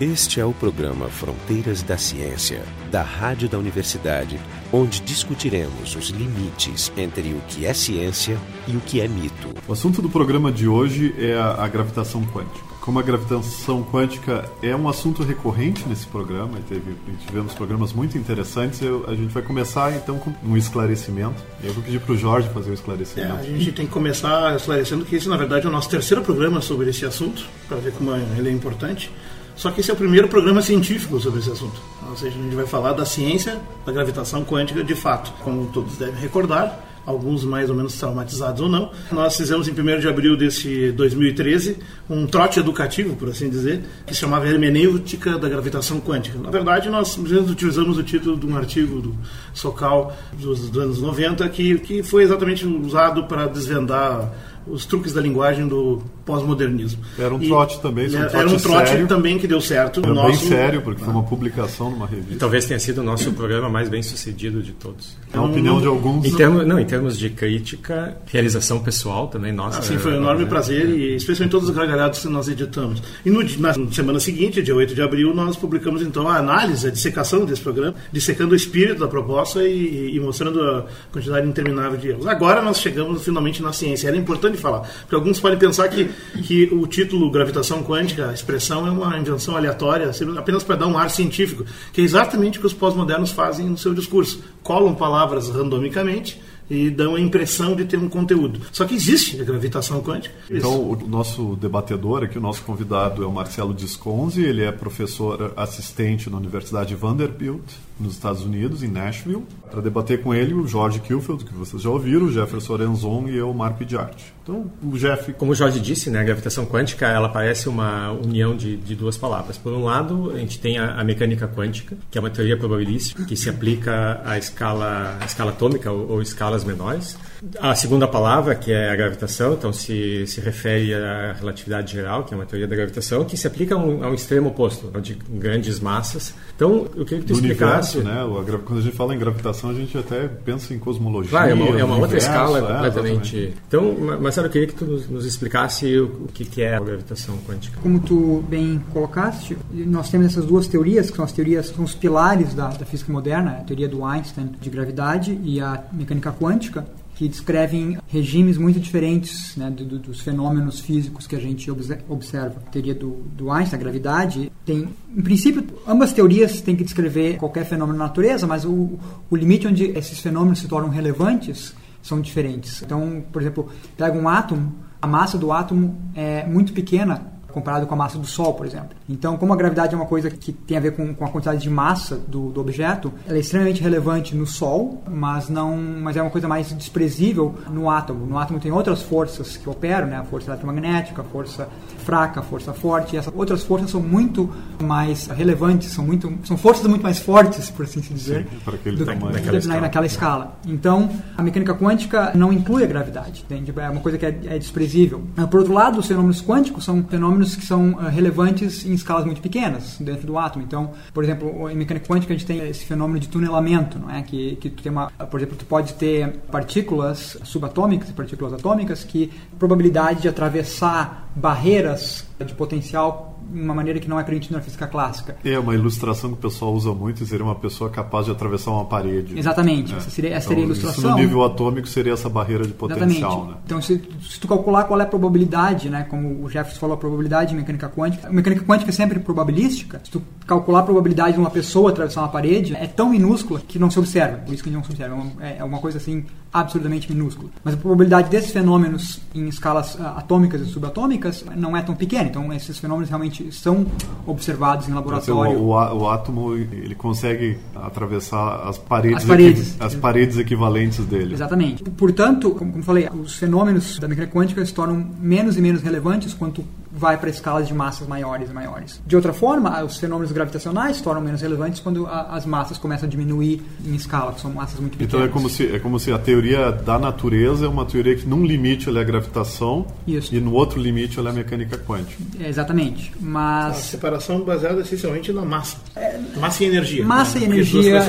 Este é o programa Fronteiras da Ciência, da Rádio da Universidade, onde discutiremos os limites entre o que é ciência e o que é mito. O assunto do programa de hoje é a, a gravitação quântica. Como a gravitação quântica é um assunto recorrente nesse programa, e teve, tivemos programas muito interessantes, eu, a gente vai começar então com um esclarecimento. Eu vou pedir para o Jorge fazer o esclarecimento. É, a gente tem que começar esclarecendo que esse, na verdade, é o nosso terceiro programa sobre esse assunto, para ver como ele é importante. Só que esse é o primeiro programa científico sobre esse assunto. Ou seja, a gente vai falar da ciência da gravitação quântica de fato. Como todos devem recordar, alguns mais ou menos traumatizados ou não. Nós fizemos em 1 de abril desse 2013 um trote educativo, por assim dizer, que se chamava Hermenêutica da Gravitação Quântica. Na verdade, nós utilizamos o título de um artigo do Socal dos, anos 90 que, que foi exatamente usado para desvendar os truques da linguagem do pós-modernismo. Era um trote também, um trote era um trote sério. também que deu certo. Era nosso... bem sério, porque foi uma publicação numa revista. E talvez tenha sido o nosso programa mais bem sucedido de todos. É a opinião de alguns. Em termos, não, em termos de crítica, realização pessoal também, nossa. Sim, foi um enorme é, prazer, é. e especialmente todos os gargalhados que nós editamos. E no, na semana seguinte, dia 8 de abril, nós publicamos então a análise, a dissecação desse programa, dissecando o espírito da proposta e, e mostrando a quantidade interminável de erros. Agora nós chegamos finalmente na ciência. Era importante falar. Porque alguns podem pensar que, que o título gravitação quântica, expressão, é uma invenção aleatória, apenas para dar um ar científico, que é exatamente o que os pós-modernos fazem no seu discurso. Colam palavras randomicamente e dão a impressão de ter um conteúdo. Só que existe a gravitação quântica. Então, o nosso debatedor aqui, o nosso convidado é o Marcelo Disconzi, ele é professor assistente na Universidade Vanderbilt, nos Estados Unidos, em Nashville. Para debater com ele, o Jorge Kilfield, que vocês já ouviram, o Jefferson Orenzon e eu, Marco Idiarte. Então, o Jeff... Como o Jorge disse, né, a gravitação quântica ela parece uma união de, de duas palavras. Por um lado, a gente tem a, a, mecânica quântica, que é uma teoria probabilística, que se aplica à escala, à escala atômica ou, ou escalas menores. A segunda palavra, que é a gravitação, então se, se refere à relatividade geral, que é uma teoria da gravitação, que se aplica a um, a um extremo oposto, de grandes massas. Então, eu queria que tu explicasse... Universo, né? Quando a gente fala em gravitação, a gente até pensa em cosmologia. Claro, é uma, é uma outra escala é, completamente... Então, Marcelo, eu queria que tu nos, explicasse o, o que, que é a gravitação quântica. Como tu bem colocaste, nós temos essas duas teorias, que são as teorias, são os pilares da, da física moderna, a teoria do Einstein de gravidade e a mecânica quântica que descrevem regimes muito diferentes né, do, do, dos fenômenos físicos que a gente observa. A teoria do, do Einstein, a gravidade, tem, em princípio, ambas teorias têm que descrever qualquer fenômeno na natureza, mas o, o limite onde esses fenômenos se tornam relevantes são diferentes. Então, por exemplo, pega um átomo, a massa do átomo é muito pequena comparado com a massa do Sol, por exemplo. Então, como a gravidade é uma coisa que tem a ver com, com a quantidade de massa do, do, objeto, ela é extremamente relevante no Sol, mas não, mas é uma coisa mais desprezível no átomo. No átomo tem outras forças que operam, né? A força eletromagnética, a força fraca, a força forte. E essas outras forças são muito mais relevantes, são muito, são forças muito mais fortes, por assim dizer, Sim, para aquele do, tamanho, naquela, na, escala. naquela escala. Então, a mecânica quântica não inclui a gravidade, entende? É uma coisa que é, é desprezível. Por outro lado, os fenômenos quânticos são fenômenos fenômenos que são uh, relevantes em escalas muito pequenas dentro do átomo. Então, por exemplo, em mecânica quântica a gente tem esse fenômeno de tunelamento, não é? Que, que tem uma, por exemplo, tu pode ter partículas subatômicas e partículas atômicas que probabilidade de atravessar barreiras de potencial uma maneira que não é permitida na física clássica. É uma ilustração que o pessoal usa muito seria uma pessoa capaz de atravessar uma parede. Exatamente, essa seria, essa então, seria a ilustração. Isso no nível atômico seria essa barreira de potencial. Né? Então, se, se, tu calcular qual é a probabilidade, né, como o Jefferson falou, a probabilidade de mecânica quântica, a mecânica quântica é sempre probabilística. Se tu calcular a probabilidade de uma pessoa atravessar uma parede, é tão minúscula que não se observa. Por isso que não se observa. É uma, é uma coisa assim absurdamente minúscula. Mas a probabilidade desses fenômenos em escalas uh, atômicas e subatômicas não é tão pequena. Então, esses fenômenos realmente são observados em laboratório. O, o, o, átomo ele consegue atravessar as paredes, as paredes, as paredes equivalentes dele. Exatamente. Portanto, como, como falei, os fenômenos da mecânica quântica se tornam menos e menos relevantes quanto vai para escalas de massas maiores e maiores. De outra forma, os fenômenos gravitacionais se tornam menos relevantes quando a, as massas começam a diminuir em escala, que são massas muito pequenas. Então é como se é como se a teoria da natureza é uma teoria que num limite ela é a gravitação Isso. e no outro limite ela é a mecânica quântica. É, exatamente. Mas a separação baseada essencialmente na massa. É, Massa e energia. Massa né? e energia.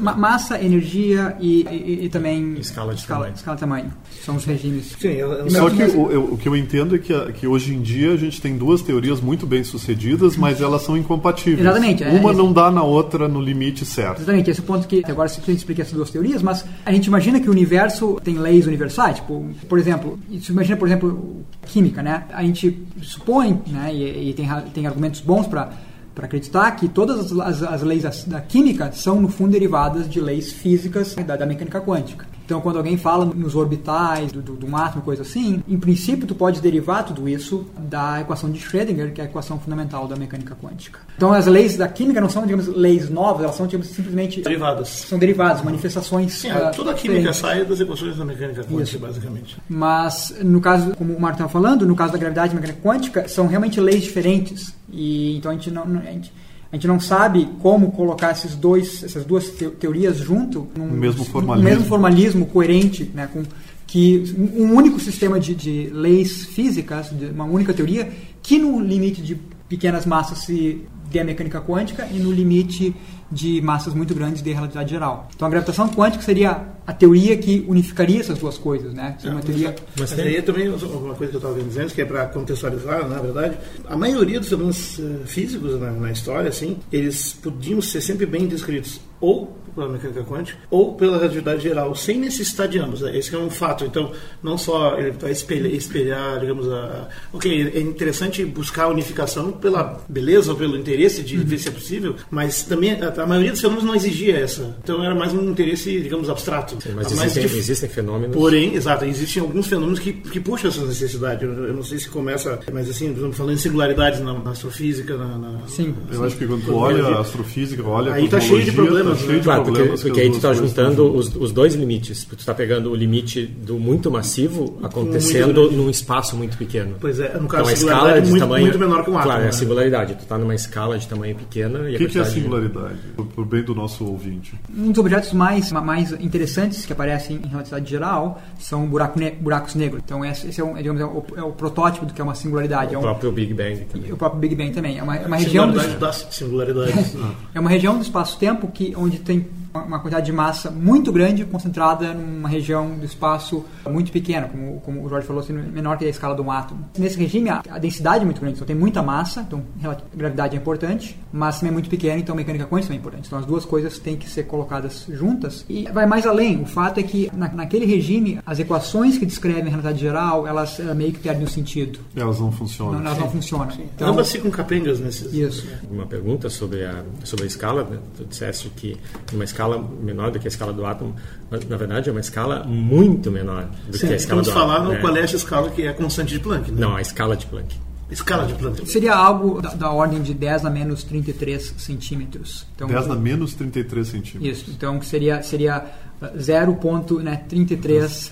ma- massa, energia e, e- e também. Escala de escala, tamanho. escala de tamanho. São os regimes. Sim, eu, eu Só que o, eu- o que eu entendo é que, a- que hoje em dia a gente tem duas teorias muito bem sucedidas, mas elas são incompatíveis. Exatamente, é, Uma é- não dá na outra no limite certo. Exatamente, esse é o ponto que agora se a gente explica essas duas teorias, mas a gente imagina que o universo tem leis universais, tipo, por exemplo, isso imagina, por exemplo, química, né? A gente supõe, né, e, e tem, tem argumentos bons para para acreditar que todas as, as- as leis das- da química são, no fundo, derivadas de leis físicas da, da mecânica quântica. Então, quando alguém fala nos orbitais do, do, do átomo, coisa assim, em princípio, tu pode derivar tudo isso da equação de Schrödinger, que é a equação fundamental da mecânica quântica. Então, as leis da química não são, digamos, leis novas, elas são, digamos, simplesmente Derivadas. são derivadas, manifestações. Sim, ah, toda a química sai das equações da mecânica quântica, Isso. basicamente. Mas, no caso, como o Marco estava falando, no caso da gravidade e mecânica quântica, são realmente leis diferentes. E então a gente não, a gente, a gente não sabe como colocar esses dois, essas duas teo- teorias junto num mesmo formalismo. mesmo formalismo coerente, né, com que um único sistema de, de leis físicas, de uma única teoria, que no limite de pequenas massas se dê a mecânica quântica e no limite de massas muito grandes dê a relatividade geral. Então a gravitação quântica seria a teoria que unificaria essas duas coisas, né? Seria uma teoria Mas aí também uma coisa que eu estava dizendo, que é para contextualizar, na verdade, a maioria dos fenômenos eh, físicos na, na história, assim, eles podiam ser sempre bem descritos ou pela mecânica quântica ou pela relatividade geral, sem necessidade de ambos. Né? Esse é um fato. Então, não só ele vai espelhar, espelhar digamos, a... Ok, é interessante buscar a unificação pela beleza ou pelo interesse de ver se é possível, mas também a, a maioria dos fenômenos não exigia essa. Então, era mais um interesse, digamos, abstrato. Sim, mas Mais existem, dif- existem fenômenos. Porém, exato, existem alguns fenômenos que, que puxam essas necessidades. Eu, eu não sei se começa, mas assim, por exemplo, falando em singularidades na, na astrofísica, na, na- Sim. Eu acho que quando tu olha a astrofísica, olha Aí tá cheio de cosmologia, problemas, tá cheio né? de Claro, porque, problemas que porque as aí tu está juntando os, os dois limites. Tu está pegando o limite do muito massivo acontecendo grande. num espaço muito pequeno. Pois é, no Então caso, a a escala singularidade de é muito, tamanho. muito menor que um átomo. Claro, é né? a singularidade. Tu está numa escala de tamanho pequena O que, que é a singularidade? Por, por bem do nosso ouvinte. Um dos objetos mais, mais interessantes que aparecem em relatividade geral são buraco ne- buracos negros. Então, esse, é, um, é, digamos, é, o, é o protótipo do que é uma singularidade. É O um, próprio Big Bang também. o próprio Big Bang também. É uma, é uma região do, Singularidade das singularidades. é uma região do espaço-tempo que onde tem uma- uma quantidade de massa muito grande concentrada numa região do espaço muito pequena, como, como o Jorge falou, assim, menor que a escala de um átomo. Nesse regime, a, a densidade é muito grande, então tem muita massa, então rela- gravidade é importante, massa também é muito pequena, então mecânica quântica é importante. Então as duas coisas têm que ser colocadas juntas. E vai mais além, o fato é que na, naquele regime, as equações que descrevem a realidade geral, elas eh, meio que perdem o sentido. Elas não funcionam. Não, elas não funcionam. Então, Ambas ficam capengas nesses. isso. Uma pergunta sobre a, sobre a escala. Né? Tu disseste que numa escala menor do que a escala do átomo, mas na verdade é uma escala muito menor do que a escala Estamos do falando átomo. né? qual é essa escala que é a constante de Planck. Né? Não, a escala de Planck. Escala de Planck. Seria algo da, da ordem de 10 a menos 33 centímetros. Então, 10 a menos 33 centímetros. Isso, então seria, seria uh, 0.33 Zero.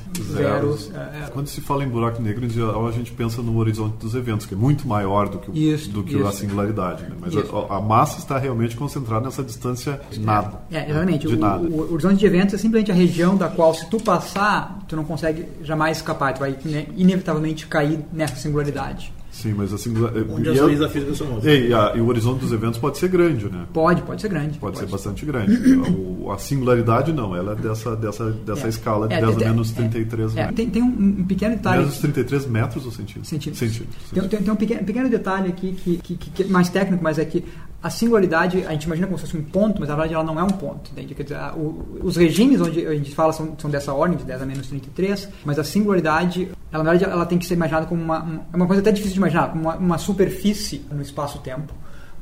zeros. é, é, Quando se fala em buraco negro, em geral a gente pensa no horizonte dos eventos, que é muito maior do que, o- Isso, do que isso. a singularidade. Né? Mas a, a massa está realmente concentrada nessa distância nada. É, exatamente. De O, nada. o- o horizonte de eventos é simplesmente a região da qual, se tu passar, tu não consegue jamais escapar. Tu vai né, inevitavelmente cair nessa singularidade. Sim, mas a singularidade. Onde as leis da física são outras. E, a- e o horizonte dos eventos pode ser grande, né? Pode, pode ser grande. Pode, ser bastante grande. O- a singularidade não, ela é dessa, dessa, dessa É. escala de É, 10 a menos é, 33 É, metros. tem, tem um, um pequeno detalhe. Menos 33 metros ou centímetros? centímetros. Centímetros. Tem, tem- tem um pequeno, pequeno detalhe aqui que, que, que- que é mais técnico, mas é que a singularidade, a gente imagina como se fosse um ponto, mas na verdade ela não é um ponto. Entende? Quer dizer, o- os regimes onde a gente fala são, são dessa ordem, de 10 a menos 33, mas a singularidade, ela, na verdade, ela tem que ser imaginada como uma, um- é uma coisa até difícil de imaginar, como uma, uma superfície no espaço-tempo.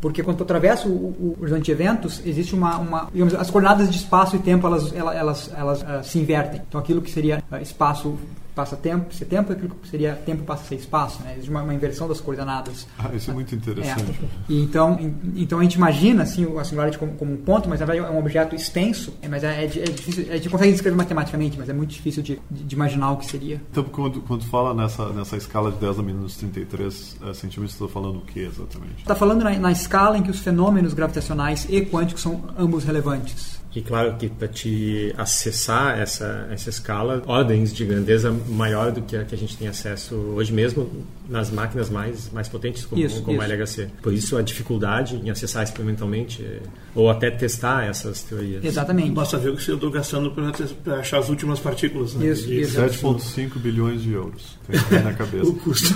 Porque quando tu atravessa o, o, o horizonte de eventos, existe uma, uma digamos, as coordenadas de espaço e tempo elas, elas, elas, elas, ah, se invertem. Então aquilo que seria ah, espaço passa tempo, ser tempo, aquilo que seria tempo passa a ser espaço. Né? Existe uma, uma inversão das coordenadas. Ah, isso é muito interessante. É. E então, em- então a gente imagina assim, a singularidade como, como um ponto, mas na verdade é um objeto extenso, é, mas é, é, é difícil, a gente consegue descrever matematicamente, mas é muito difícil de, de, de imaginar o que seria. Então, quando, quando fala nessa, nessa escala de 10 a menos 33 eh, centímetros, está falando o que exatamente? Está falando na, na escala em que os fenômenos gravitacionais e quânticos são ambos relevantes. E claro que para te acessar essa, essa escala, ordens de grandeza maior do que a que a gente tem acesso hoje mesmo, nas máquinas mais, mais potentes, como, Isso, como a isso. LHC. Por isso a dificuldade em acessar experimentalmente eh, ou até testar essas teorias. Exatamente. Basta ver o que eu estou gastando para achar as últimas partículas. Né? Isso, isso. 7,5 bilhões de euros. Tem que ter na cabeça. O custo.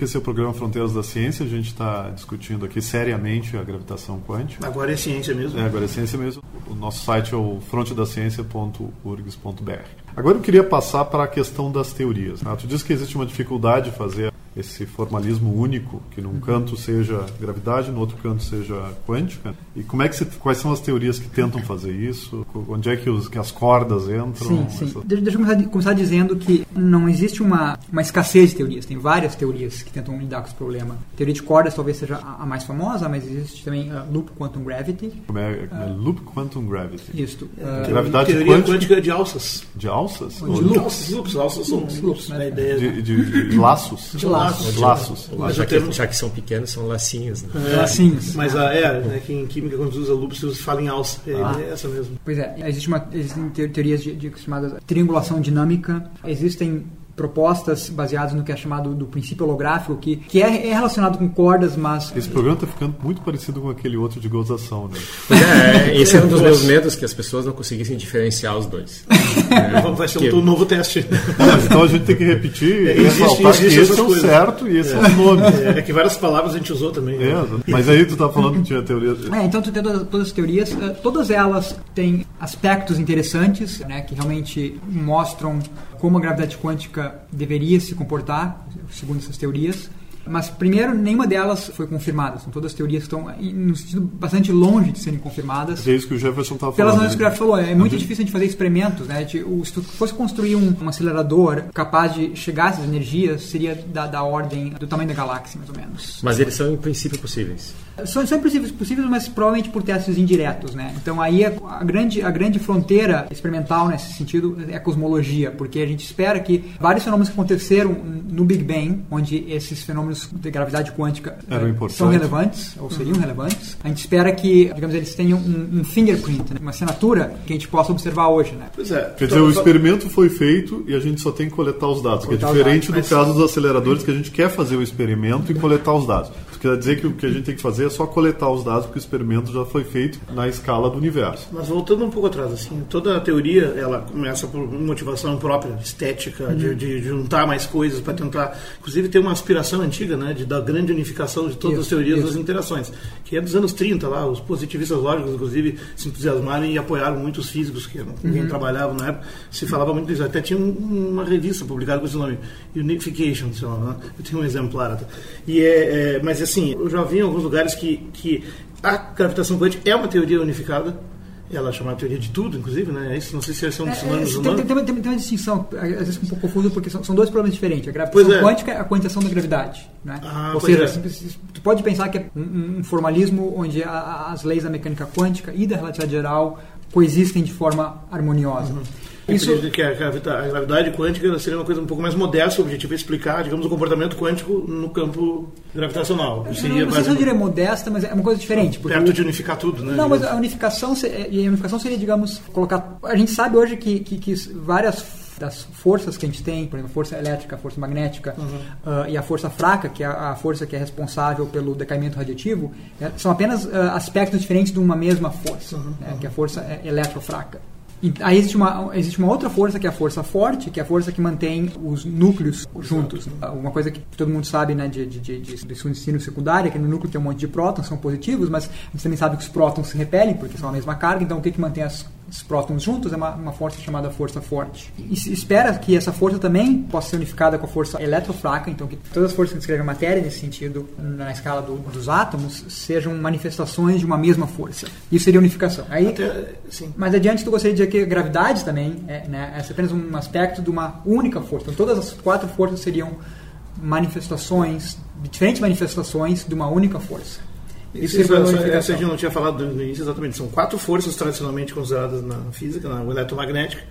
Esse é o programa Fronteiras da Ciência. A gente está discutindo aqui seriamente a gravitação quântica. Agora é ciência mesmo. É, agora é ciência mesmo. O nosso site é o frontedaciencia.urgs.br. Agora eu queria passar para a questão das teorias. né? Tu diz que existe uma dificuldade de fazer esse formalismo único, que num canto seja gravidade, no outro canto seja quântica. E como é que se, quais são as teorias que tentam fazer isso? Onde é que, os, que as cordas entram? Sim, sim. Essa- Deixa, deixa eu começar, começar dizendo que não existe uma, uma escassez de teorias. Tem várias teorias que tentam lidar com esse problema. A teoria de cordas talvez seja a, a mais famosa, mas existe também a Loop Quantum Gravity. Como é, como é Loop Quantum Gravity. Isto. Teoria- uh, Gravidade teoria quântica. quântica de alças. De alças? De loops. Alças, loops, alças são Loops, loops, né? né? A ideia de, de- de laços? De laços. Laços. Mas Mas já, o que, termo- já que são pequenos, são lacinhos. Né? É, Lacinhos. Mas a, é, né, que em química quando se usa loops, se fala em alça. É, Ah. é essa mesmo. Pois é, existe uma, existem te- teorias de, de chamadas triangulação dinâmica, existem propostas baseadas no que é chamado do princípio holográfico, que, que é, é relacionado com cordas, mas Esse programa está ficando muito parecido com aquele outro de gozação, né? Pois é, esse é um dos meus medos, que as pessoas não conseguissem diferenciar os dois. É, Vai ser que- um novo teste. Não, então a gente tem que repetir É, e ressaltar que esse é o certo e esse é, o nome. É, é que várias palavras a gente usou também. né? É, mas aí tu tá falando que tinha teoria. É, então tu tem todas, todas as teorias, eh, todas elas têm aspectos interessantes, né, que realmente mostram como a gravidade quântica deveria se comportar, segundo essas teorias. Mas, primeiro, nenhuma delas foi confirmada. São todas teorias que estão no sentido bastante longe de serem confirmadas. É isso que o Jefferson estava Pelas falando. razões que o Graf falou, é muito difícil a gente fazer experimentos, né? De, o- se tu fosse construir um, um acelerador capaz de chegar a essas energias, seria da, da ordem do tamanho da galáxia, mais ou menos. Mas eles são, em princípio, possíveis. São, são possíveis, possíveis, mas provavelmente por testes indiretos, né? Então aí a, a grande, a grande fronteira experimental nesse sentido é a cosmologia, porque a gente espera que vários fenômenos que aconteceram no Big Bang, onde esses fenômenos de gravidade quântica Eram importantes. são relevantes, ou seriam relevantes, a gente espera que, digamos, eles tenham um, um fingerprint, né? uma assinatura que a gente possa observar hoje, né? Pois é. Quer dizer, o experimento foi feito e a gente só tem que coletar os dados, que é Coletar diferente dados, do mas- caso dos aceleradores, que a gente quer fazer o experimento e coletar os dados. Isso quer dizer que o que a gente tem que fazer é só coletar os dados, porque o experimento já foi feito na escala do universo. Mas voltando um pouco atrás, assim, toda a teoria ela começa por motivação própria, estética, de, de juntar mais coisas para tentar, inclusive tem uma aspiração antiga, né, de da grande unificação de todas as Isso, teorias isso. das interações, que é dos anos 30 lá, os positivistas lógicos, inclusive, se entusiasmaram e apoiaram muitos físicos que quem trabalhavam na época, se falava muito disso, até tinha um- uma revista publicada com esse nome, Unification, se chama, né? eu tenho um exemplar até. E é, é, mas assim, eu já vi em alguns lugares que, que a gravitação quântica é uma teoria unificada, ela é chamada teoria de tudo, inclusive, né? É Isso não sei se são É, é, sinônimos humanos. tem, tem, tem- tem uma distinção, às vezes um pouco confuso, porque são, são dois problemas diferentes. A gravitação é. quântica é a quantização da gravidade. Né? Ah, Ou seja, é. tu pode pensar que é um, um formalismo onde a- a- as leis da mecânica quântica e da relatividade geral coexistem de forma harmoniosa. Isso Isso, que a a gravidade quântica seria uma coisa um pouco mais modesta, o objetivo é explicar, digamos, o comportamento quântico no campo gravitacional. Seria não, não sei se eu diria modesta, mas é uma coisa diferente. Porque perto de unificar tudo, né? Não, mas a unificação, a unificação seria, digamos, colocar. A gente sabe hoje que, que, que várias das forças que a gente tem, por exemplo, a força elétrica, a força magnética ah, e a força fraca, que é a, força que é responsável pelo decaimento radioativo, é, são apenas ah, aspectos diferentes de uma mesma força, né, que é a força é, elétrofraca. E aí existe uma, existe uma outra força que é a força forte, que é a força que mantém os núcleos juntos. Uma coisa que todo mundo sabe né, de, de, de, de, de ensino secundário que no núcleo tem um monte de prótons, são positivos, mas a gente também sabe que os prótons se repelem porque são a mesma carga, então o que, que mantém as, os prótons juntos é uma, uma força chamada força forte. E espera que essa força também possa ser unificada com a força eletrofraca, então que todas as forças que descrevem a matéria nesse sentido, na escala do- dos átomos, sejam manifestações de uma mesma força. Isso seria unificação. Aí, Até, mais adiante, tu gostaria de dizer que a gravidade também é, né, é apenas um aspecto de uma única força. Então, todas as quatro forças seriam manifestações, diferentes manifestações de uma única força. Isso, essa a gente não tinha falado no início exatamente. São quatro forças tradicionalmente consideradas na física, na eletromagnética.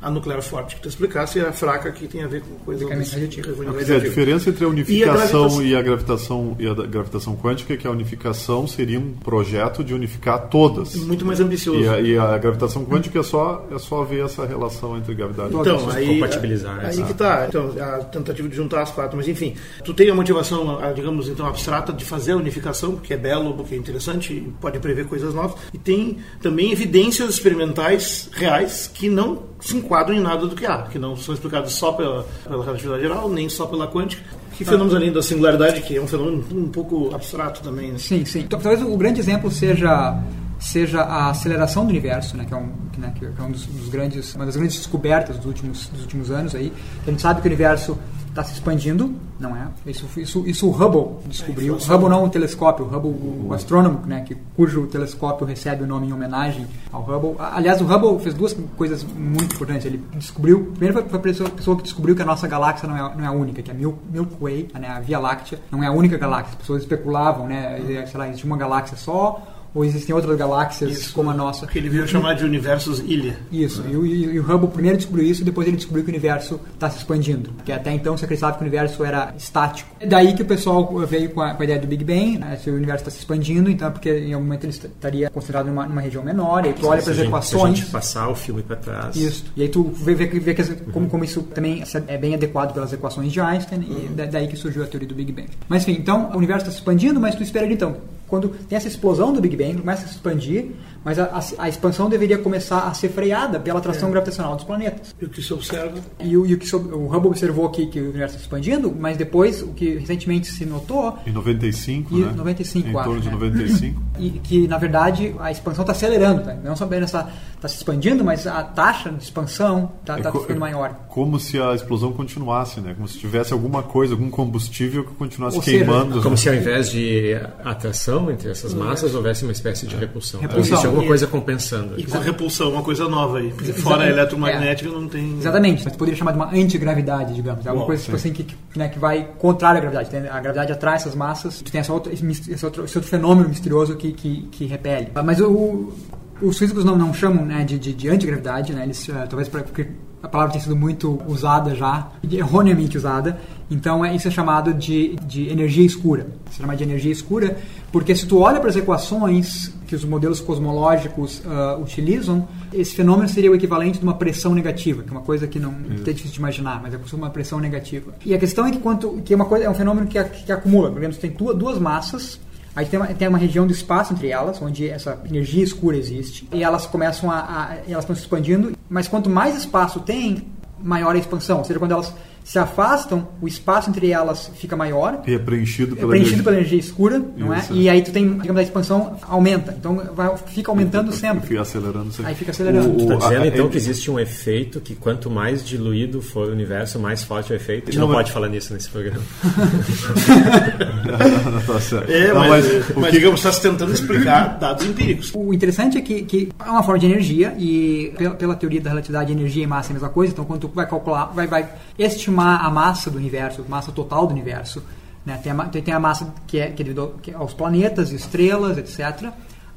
A nuclear forte que tu explicasse e a fraca que tem a ver com coisas radioativas. Quer dizer, a diferença entre a unificação e a, gravitação e a gravitação quântica é que a unificação seria um projeto de unificar todas. Muito mais ambicioso. E a, e a gravitação quântica é só é só ver essa relação entre gravidade então, e aí, compatibilizar. Aí que tá. Então, a tentativa de juntar as quatro, mas enfim, tu tem a motivação, digamos então, abstrata de fazer a unificação, porque é belo, porque é interessante, pode prever coisas novas, e tem também evidências experimentais reais que não se enquadram em nada do que há, que não são explicados só pela, pela relatividade geral, nem só pela quântica. Que fenômenos além da singularidade, que é um fenômeno um pouco abstrato também. Né? Sim, sim. Então, talvez o grande exemplo seja seja a aceleração do universo, né, que é, um, né, que é um dos, dos, grandes, uma das grandes descobertas dos últimos, dos últimos anos aí. A gente sabe que o universo está se expandindo, não é? Isso, isso, isso o Hubble descobriu. É, Hubble não o telescópio, o Hubble, o, o astrônomo, né, que, cujo telescópio recebe o nome em homenagem ao Hubble. Aliás, o Hubble fez duas coisas muito importantes. Ele descobriu, primeiro foi a pessoa, pessoa que descobriu que a nossa galáxia não é, não é a única, que a Milky Way, né, a Via Láctea, não é a única galáxia. As pessoas especulavam, né, sei lá, existe uma galáxia só ou existem outras galáxias isso, como a nossa. Que ele veio chamar de universos ilha. Isso, né? e, o, e, o, Hubble primeiro descobriu isso, depois ele descobriu que o universo está se expandindo, porque até então se acreditava que o universo era estático. É daí que o pessoal veio com a, com a ideia do Big Bang, né? se o universo está se expandindo, então é porque em algum momento ele estaria concentrado numa, numa região menor, e aí tu olha para as equações... Se a gente passar o filme para trás... Isso, e aí tu vê, vê, vê que, como, como isso também é bem adequado pelas equações de Einstein, e uhum. daí que surgiu a teoria do Big Bang. Mas enfim, então o universo está se expandindo, mas tu espera então quando tem essa explosão do Big Bang, começa a se expandir, mas a, a, a expansão deveria começar a ser freada pela atração é. gravitacional dos planetas. E o que se observa? E o, e o que o Hubble observou que, que o universo está expandindo, mas depois, o que recentemente se notou... Em 95, e, né? 95, Em torno de né? 95. E que, na verdade, a expansão está acelerando. Tá? Não só apenas está tá se expandindo, mas a taxa de expansão está é tá ficando maior. Como se a explosão continuasse, né? Como se tivesse alguma coisa, algum combustível que continuasse Ou queimando. Seja, como se ao invés de atração entre essas massas, houvesse uma espécie de repulsão. repulsão. Existe alguma coisa compensando. E com a repulsão, uma coisa nova aí. Porque fora a eletromagnética é. não tem. Exatamente, mas poderia chamar de uma antigravidade, digamos. É alguma Bom, coisa tipo assim, que, né, que vai contrário à gravidade. A gravidade atrai essas massas, tu tem essa outra, esse, outro, esse outro fenômeno misterioso que, que, que repele. Mas o, os físicos não, não chamam né, de, de, de antigravidade, né? Eles, uh, talvez pra, porque a palavra tem sido muito usada já, erroneamente usada. Então é, isso é chamado de, de energia escura. Se chama de energia escura porque se tu olha para as equações que os modelos cosmológicos uh, utilizam, esse fenômeno seria o equivalente de uma pressão negativa, que é uma coisa que não é difícil de imaginar, mas é uma pressão negativa. E a questão é que quanto que é uma coisa é um fenômeno que, que, acumula. Por exemplo, você tem duas, duas massas Aí tem uma, tem uma região do espaço entre elas, onde essa energia escura existe, e elas começam a, a elas estão se expandindo, mas quanto mais espaço tem, maior a expansão. Ou seja, quando elas se afastam, o espaço entre elas fica maior. E é preenchido pela, é preenchido energia. pela energia escura, não é? E aí tu tem, digamos, a expansão aumenta. Então vai, fica aumentando fica, sempre. Fica acelerando sempre. Aí fica acelerando. O, tu está dizendo a, então a, que existe um efeito que quanto mais diluído for o universo, mais forte é o efeito. A gente não, não pode falar nisso nesse programa. é, não, mas, mas, mas que... digamos, está se tentando explicar dados empíricos. O interessante é que, que é uma forma de energia e pela, pela teoria da relatividade, energia e massa é a mesma coisa. Então quando tu vai calcular, vai, vai estimar a massa do universo, a massa total do universo. Né? Tem, a, tem a massa que é, que é devido aos planetas, estrelas, etc. Uh,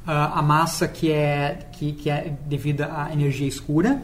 ah, a massa que é, que, que é devida à energia escura.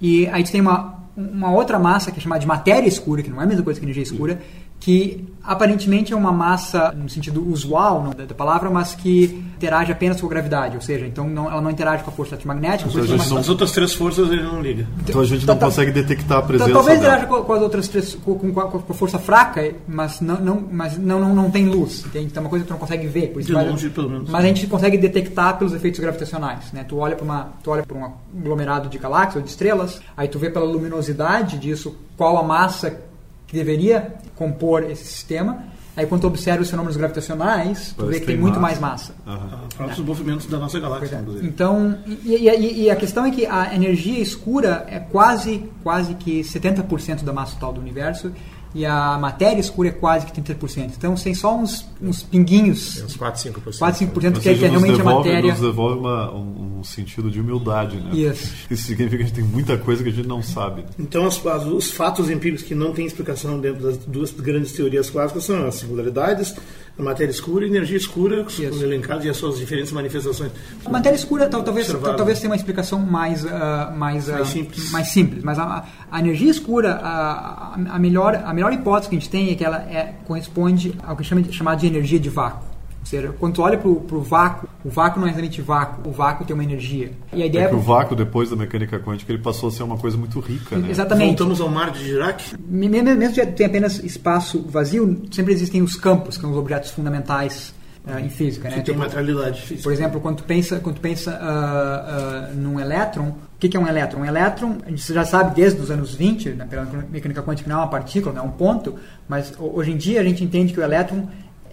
E aí tem uma, uma outra massa que é chamada de matéria escura, que não é a mesma coisa que energia escura, que aparentemente é uma massa, no sentido usual não, da palavra, mas que interage apenas com a gravidade, ou seja, então não, ela não interage com a força magnética. Então, a não, as outras três forças ele não liga. Então a gente não consegue detectar a presença Talvez interaja com, com, as outras três, com, com, com, a força fraca, mas não, não, mas não, não, não tem luz, entende? Então é uma coisa que tu não consegue ver. De longe, pelo menos. Mas a gente consegue detectar pelos efeitos gravitacionais, né? Tu olha para uma, tu olha para um aglomerado de galáxias ou de estrelas, aí tu vê pela luminosidade disso qual a massa que deveria compor esse sistema. Aí quando tu observa os fenômenos gravitacionais, tu vê que tem, muito mais massa. Uhum. os movimentos da nossa galáxia. É. Então, e, e, e, a questão é que a energia escura é quase, quase que 70% da massa total do universo e a matéria escura é quase que 30%. Então tem só uns, uns pinguinhos. uns 4, 5%. 4, 5% que, é, que é realmente devolve, a matéria. Nos devolve uma, um, sentido de humildade, né? Yes. Isso significa que a gente tem muita coisa que a gente não sabe. Então, as, as, os fatos empíricos que não têm explicação dentro das duas grandes teorias clássicas são as singularidades, a matéria escura e a energia escura, que são elencadas e as suas diferentes manifestações. A matéria escura tal, talvez, tal, talvez tenha uma explicação mais, uh, mais, uh, mais, simples. mais simples, mas a, a energia escura, a, a, melhor, a melhor hipótese que a gente tem é que ela é, corresponde ao que chama de, chamado de energia de vácuo. Ou seja, quando tu olha para o vácuo, o vácuo não é exatamente vácuo, o vácuo tem uma energia. E a ideia é que é... o vácuo, depois da mecânica quântica, ele passou a ser uma coisa muito rica. Né? Exatamente. Voltamos ao mar de Dirac? Mesmo que tem apenas espaço vazio, sempre existem os campos, que são os objetos fundamentais uh, em física. Que né? tem materialidade física. Por exemplo, quando tu pensa, quando tu pensa uh, uh, num elétron, o que, que é um elétron? Um elétron, a gente já sabe desde os anos 20, né, pela mecânica quântica, não é uma partícula, não é um ponto, mas hoje em dia a gente entende que o elétron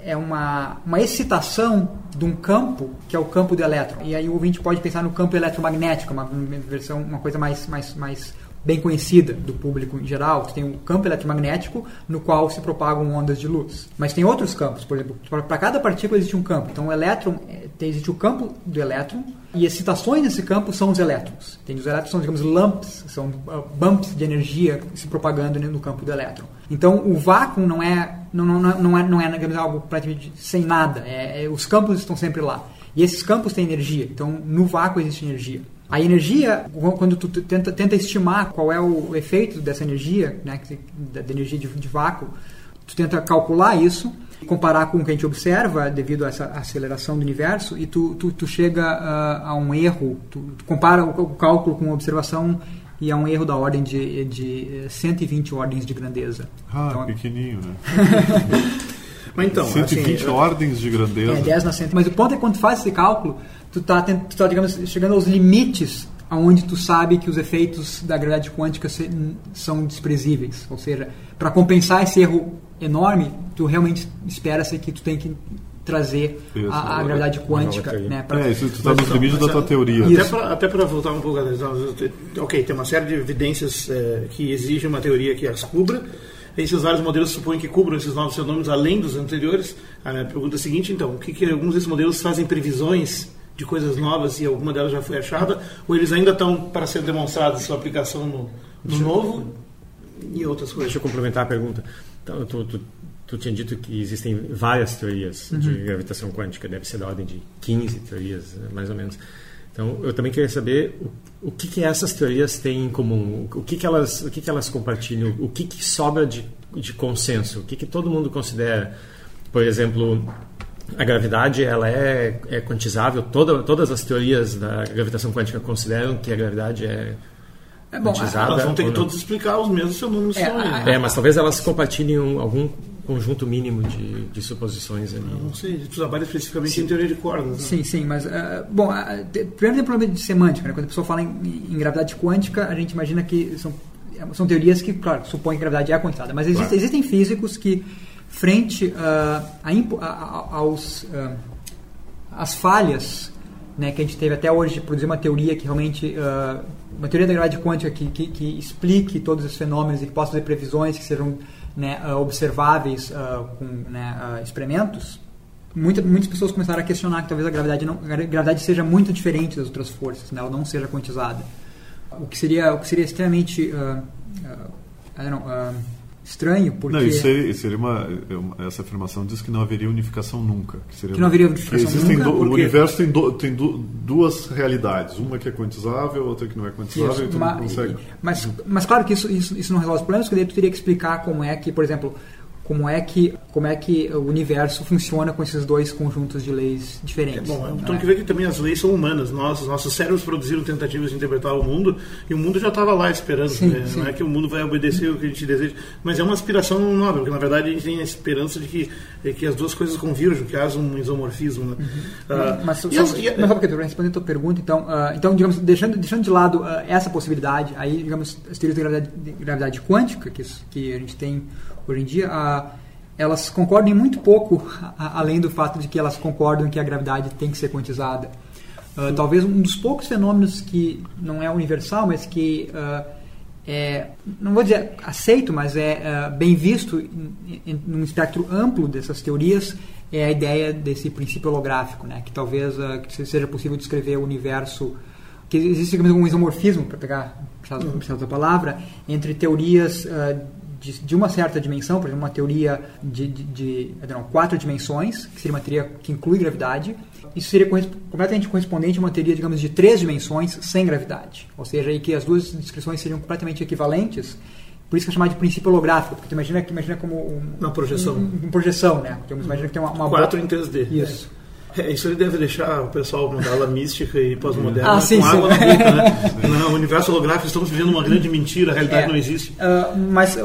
é uma, uma excitação de um campo que é o campo do elétron. E aí o ouvinte pode pensar no campo eletromagnético, uma, versão, uma coisa mais, mais, mais bem conhecida do público em geral. Você tem um campo eletromagnético no qual se propagam ondas de luz. Mas tem outros campos, por exemplo, para cada partícula existe um campo. Então o elétron, é, existe o campo do elétron e excitações nesse campo são os elétrons. Tem os elétrons são, digamos, lumps, são uh, bumps de energia se propagando no campo do elétron. Então o vácuo não é não, não, não é não é algo praticamente sem nada. É, é, os campos estão sempre lá. E esses campos têm energia. Então no vácuo existe energia. A energia, quando tu tenta, tenta estimar qual é o efeito dessa energia, né, da, energia de, de vácuo, tu tenta calcular isso, comparar com o que a gente observa devido a essa aceleração do universo e tu, tu, tu chega uh, a um erro, tu, tu compara o, o, cálculo com a observação e é um erro da ordem de, de 120 ordens de grandeza. Ah, então, pequenininho, né? Mas então, 120 assim, ordens de grandeza. É, 10 na 100. Mas o ponto é que quando tu faz esse cálculo, tu está tu tá, digamos, chegando aos limites aonde tu sabe que os efeitos da gravidade quântica se, são desprezíveis. Ou seja, para compensar esse erro enorme, tu realmente espera-se que tu tem que trazer isso, a, a, gravidade quântica. Né, pra, é, isso está nos limites da tua teoria. Até para voltar um pouco atrás, ok, tem uma série de evidências é, que exigem uma teoria que as cubra. Esses vários modelos supõem que cubram esses novos fenômenos além dos anteriores. A minha pergunta é a seguinte, então, o que, que alguns desses modelos fazem previsões de coisas novas e alguma delas já foi achada, ou eles ainda estão para ser demonstrados sua aplicação no, no novo e outras coisas? Deixa eu complementar a pergunta. Então, tu, tu, tu tinha dito que existem várias teorias uhum. de gravitação quântica, deve ser da ordem de 15 teorias, mais ou menos. Então, eu também queria saber o, o que, que essas teorias têm em comum, o que, que, elas, o que, que elas compartilham, o que, que sobra de, de consenso, o que, que todo mundo considera. Por exemplo, a gravidade ela é, é quantizável. Toda, todas as teorias da gravitação quântica consideram que a gravidade é é bom, quantizada. Elas vão ter que todos explicar os mesmos fenômenos. É, é, mas talvez elas compartilhem algum conjunto mínimo de, de suposições ali. Não sei, tu trabalha especificamente sim. em teoria de cordas. Né? Sim, sim, mas, uh, bom, uh, primeiro tem problema de semântica, né? quando a pessoa fala em, em, gravidade quântica, a gente imagina que são, são teorias que, claro, supõem que a gravidade é quantizada, mas existe, claro. existem físicos que frente uh, a, a, aos uh, as falhas né, que a gente teve até hoje de produzir uma teoria que realmente uh, uma teoria da gravidade quântica que, que, que, explique todos os fenômenos e que possa fazer previsões que sejam né, observáveis com né, experimentos Muita, muitas pessoas começaram a questionar que talvez a gravidade não a gravidade seja muito diferente das outras forças né, ela não seja quantizada. O que seria o que seria extremamente know, estranho, porque... Não, isso seria, seria uma, essa afirmação diz que não haveria unificação nunca. Que, seria, que não haveria unificação nunca, do, O universo tem, do, tem do, duas realidades, uma que é quantizável, outra que não é quantizável, isso, e tu mas, não consegue... Mas, mas claro que isso, isso, isso não resolve os problemas, porque daí tu teria que explicar como é que, por exemplo, como é que como é que o universo funciona com esses dois conjuntos de leis diferentes. É, bom, então é? que ver que também as leis são humanas. Nós, nossos cérebros produziram tentativas de interpretar o mundo e o mundo já estava lá esperando. Sim, né? sim. Não é que o mundo vai obedecer o que a gente deseja, mas é uma aspiração nobre, porque na verdade a gente tem a esperança de que, que as duas coisas convirjam, que haja um isomorfismo. Né? Uhum. Uh, mas, só, as, só, mas só porque respondendo a tua pergunta, então, uh, então digamos, deixando, deixando de lado uh, essa possibilidade, aí, digamos, as teorias de gravidade, de gravidade quântica que, que a gente tem hoje em dia, a elas concordam muito pouco, além do fato de que elas concordam que a gravidade tem que ser quantizada. Uh, talvez um dos poucos fenômenos que não é universal, mas que uh, é, não vou dizer aceito, mas é uh, bem visto em, em, num espectro amplo dessas teorias, é a ideia desse princípio holográfico, né? que talvez que seja possível descrever o universo, que existe um isomorfismo, para pegar essa palavra, entre teorias uh, de, de, uma certa dimensão, por exemplo, uma teoria de, de, de não, quatro dimensões, que seria uma teoria que inclui gravidade, isso seria completamente correspondente a uma teoria, digamos, de três dimensões sem gravidade. Ou seja, aí que as duas descrições seriam completamente equivalentes. Por isso que é chamado de princípio holográfico, porque imagina, imagina como um, uma projeção. Um, uma projeção, né? Porque imagina que tem uma, uma quatro em 3D. Isso. É, isso ele deve deixar o pessoal aula mística e pós-moderna ah, com sim, água sim. na boca, né? No universo holográfico estamos vivendo uma grande mentira, a realidade é, não existe. Uh, mas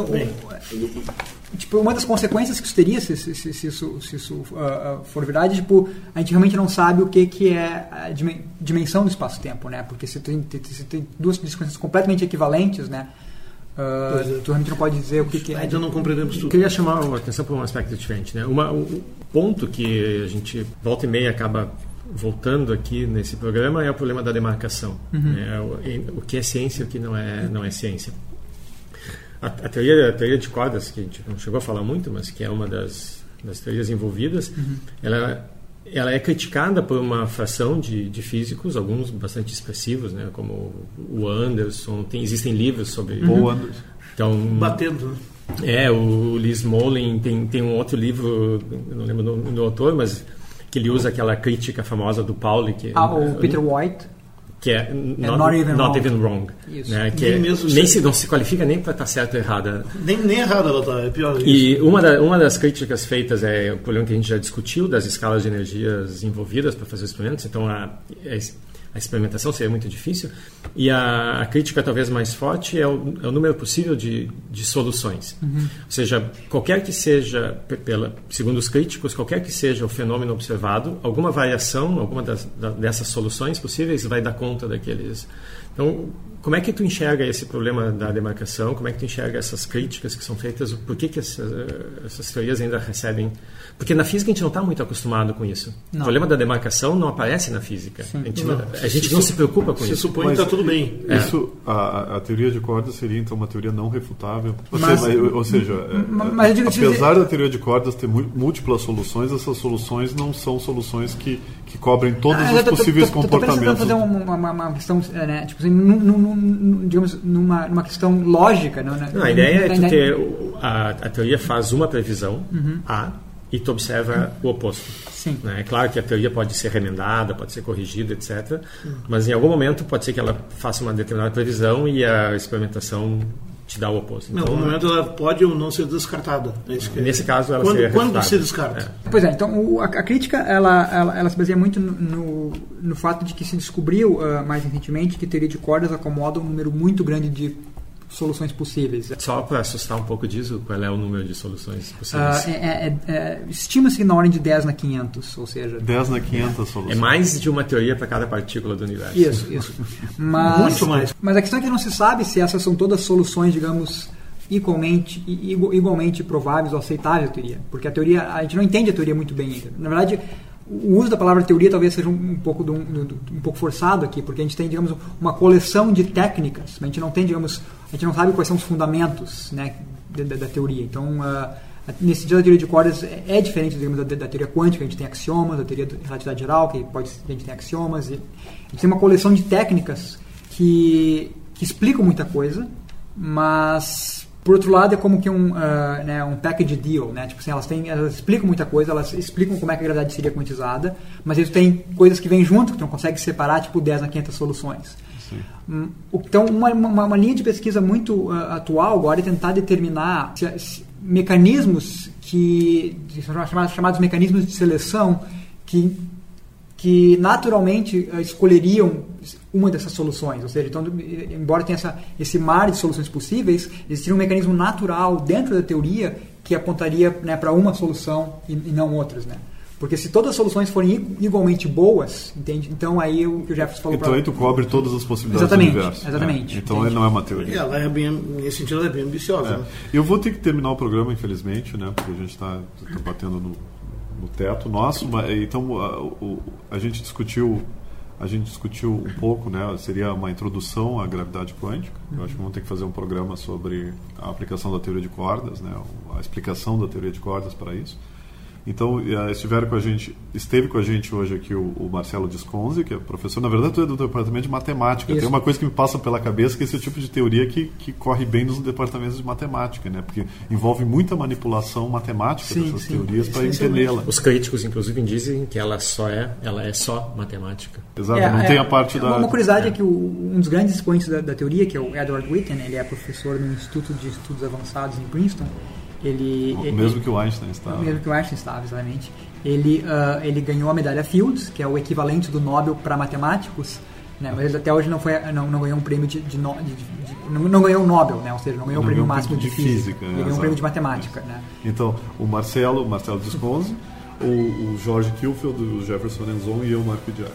tipo, uma das consequências que isso teria, se, se, se, se isso, se isso uh, for verdade, tipo, a gente realmente não sabe o que, que é a dimensão do espaço-tempo, né? Porque se tem, se tem duas discussões completamente equivalentes, né? Uh. Tu realmente não pode dizer o que, que é. Ainda não compreendemos tudo. Eu queria chamar a atenção para um aspecto diferente. Né? Uma, um ponto que a gente volta e meia acaba voltando aqui nesse programa é o problema da demarcação. Uhum. Né? O, o, que é ciência e o que não é, não é ciência. A, a, teoria, a teoria de cordas, que a gente não chegou a falar muito, mas que é uma das, das teorias envolvidas, uhum. ela ela é criticada por uma fração de, de físicos, alguns bastante expressivos, né, como o Anderson. Tem, existem livros sobre. Uhum. Anderson. Então, Batendo. Né? É, o Liz Molin tem, tem um outro livro, não lembro do, do autor, mas que ele usa aquela crítica famosa do Pauli. Que, ah, o Peter White que é not, é not, even, not wrong. even wrong. Né? Que nem, é, nem se, não se qualifica nem para estar tá certo ou errada. Nem, nem errada ela está, é pior. E uma, da, uma das críticas feitas é o problema que a gente já discutiu das escalas de energias envolvidas para fazer experimentos. Então, a, a experimentação seria muito difícil. E a, a crítica talvez mais forte é o, é o número possível de, de soluções. Uhum. Ou seja, qualquer que seja, pela, segundo os críticos, qualquer que seja o fenômeno observado, alguma variação, alguma das, da, dessas soluções possíveis vai dar conta daqueles. Então, como é que tu enxerga esse problema da demarcação? Como é que tu enxerga essas críticas que são feitas? Por que, que essas, essas teorias ainda recebem porque na física a gente não está muito acostumado com isso. Não. O problema da demarcação não aparece na física. Sim. A gente não, a gente se não se preocupa com se isso. supõe que está tudo bem. É. Isso, a, a, teoria de cordas seria então uma teoria não refutável. Mas, seja, ou seja, mas, é, apesar da teoria de cordas ter múltiplas soluções, essas soluções não são soluções que, que cobrem todos ah, os tô, possíveis tô, tô, comportamentos. Estou fazer uma, uma, uma, questão, é, né, tipo assim, num, num, digamos, numa, numa questão lógica. Não, né? não, a ideia é que ter, a, a teoria faz uma previsão, uhum. A, e tu observa o oposto. Sim. Né? É claro que a teoria pode ser remendada, pode ser corrigida, etc. Mas em algum momento pode ser que ela faça uma determinada previsão e a experimentação te dá o oposto. Então, em algum momento ela pode ou não ser descartada. É nesse caso ela quando, seria Quando se descarta? É. Pois é, então o, a, a, crítica ela, ela, ela, se baseia muito no, no, no fato de que se descobriu uh, mais recentemente que teoria de cordas acomoda um número muito grande de soluções possíveis. Só para assustar um pouco disso, qual é o número de soluções possíveis? Uh, é, é, é, Estima-se na ordem de 10 na 500, ou seja... 10 na 500 soluções. É mais de uma teoria para cada partícula do universo. Isso, isso. Mas, Muito mais. Mas a questão é que não se sabe se essas são todas soluções, digamos, igualmente, igualmente prováveis ou aceitáveis a teoria. Porque a teoria, a gente não entende a teoria muito bem ainda. Na verdade, o uso da palavra teoria talvez seja um, um pouco do, um pouco forçado aqui, porque a gente tem, digamos, uma coleção de técnicas, a gente não tem, digamos, a gente não sabe quais são os fundamentos, né, da, da teoria. Então, uh, nesse sentido, a teoria de cordas é, é diferente, digamos, da, da, teoria quântica, a gente tem axiomas, da teoria da relatividade geral, que pode, a gente tem axiomas, e a gente tem uma coleção de técnicas que, que explicam muita coisa, mas por outro lado, é como que um, uh, né, um package deal, né? Tipo assim, elas, têm, elas explicam muita coisa, elas explicam como é que a gravidade seria quantizada, mas eles têm coisas que vêm junto, não consegue separar, tipo 10 a 500 soluções. Sim. Hum, então, uma, uma, uma, linha de pesquisa muito uh, atual agora é tentar determinar se, se, mecanismos que são chamados, chamados mecanismos de seleção que que naturalmente uh, escolheriam uma dessas soluções. Ou seja, então, embora tenha essa, esse mar de soluções possíveis, existiria um mecanismo natural dentro da teoria que apontaria né, para uma solução e, e, não outras. Né? Porque se todas as soluções forem igualmente boas, entende? Então aí o que o Jefferson falou. Então pra... aí tu cobre todas as possibilidades exatamente, do universo. Né? Exatamente. Né? Então ele não é uma teoria. ela é bem, nesse sentido, ela é bem ambiciosa. É. Né? Eu vou ter que terminar o programa, infelizmente, né? Porque a gente está tá batendo no, no teto nosso. Então a, a gente discutiu a gente discutiu um pouco, né? Seria uma introdução à gravidade quântica. Eu acho que vamos ter que fazer um programa sobre a aplicação da teoria de cordas, né? A explicação da teoria de cordas para isso. Então, uh, estiveram com a gente, esteve com a gente hoje aqui o, o Marcelo Disconzi, que é professor, na verdade, tu é do departamento de matemática. Isso. Tem uma coisa que me passa pela cabeça que é esse tipo de teoria que, que corre bem nos departamentos de matemática, né? Porque envolve muita manipulação matemática sim, dessas sim. teorias para entendê-la. Os críticos, inclusive, dizem que ela só é, ela é só matemática. Exato, é, não é, tem a parte é, da... Uma curiosidade é, é que o, um dos grandes expoentes da, da, teoria, que é o Edward Witten, ele é professor no Instituto de Estudos Avançados em Princeton, ele, o ele, mesmo que o Einstein estava. Mesmo que o Einstein estava, exatamente. Ele, uh, ele ganhou a medalha Fields, que é o equivalente do Nobel para matemáticos, né? mas ele até hoje não, foi, não, não ganhou um prêmio de, de, de, de não, não, ganhou um Nobel, né? ou seja, não ganhou o um prêmio máximo de, física. física ele ganhou um prêmio de matemática. Né? Então, o Marcelo, o Marcelo Desconze, o, o Jorge Kilfield, o Jefferson Enzon e eu, Marco Diário.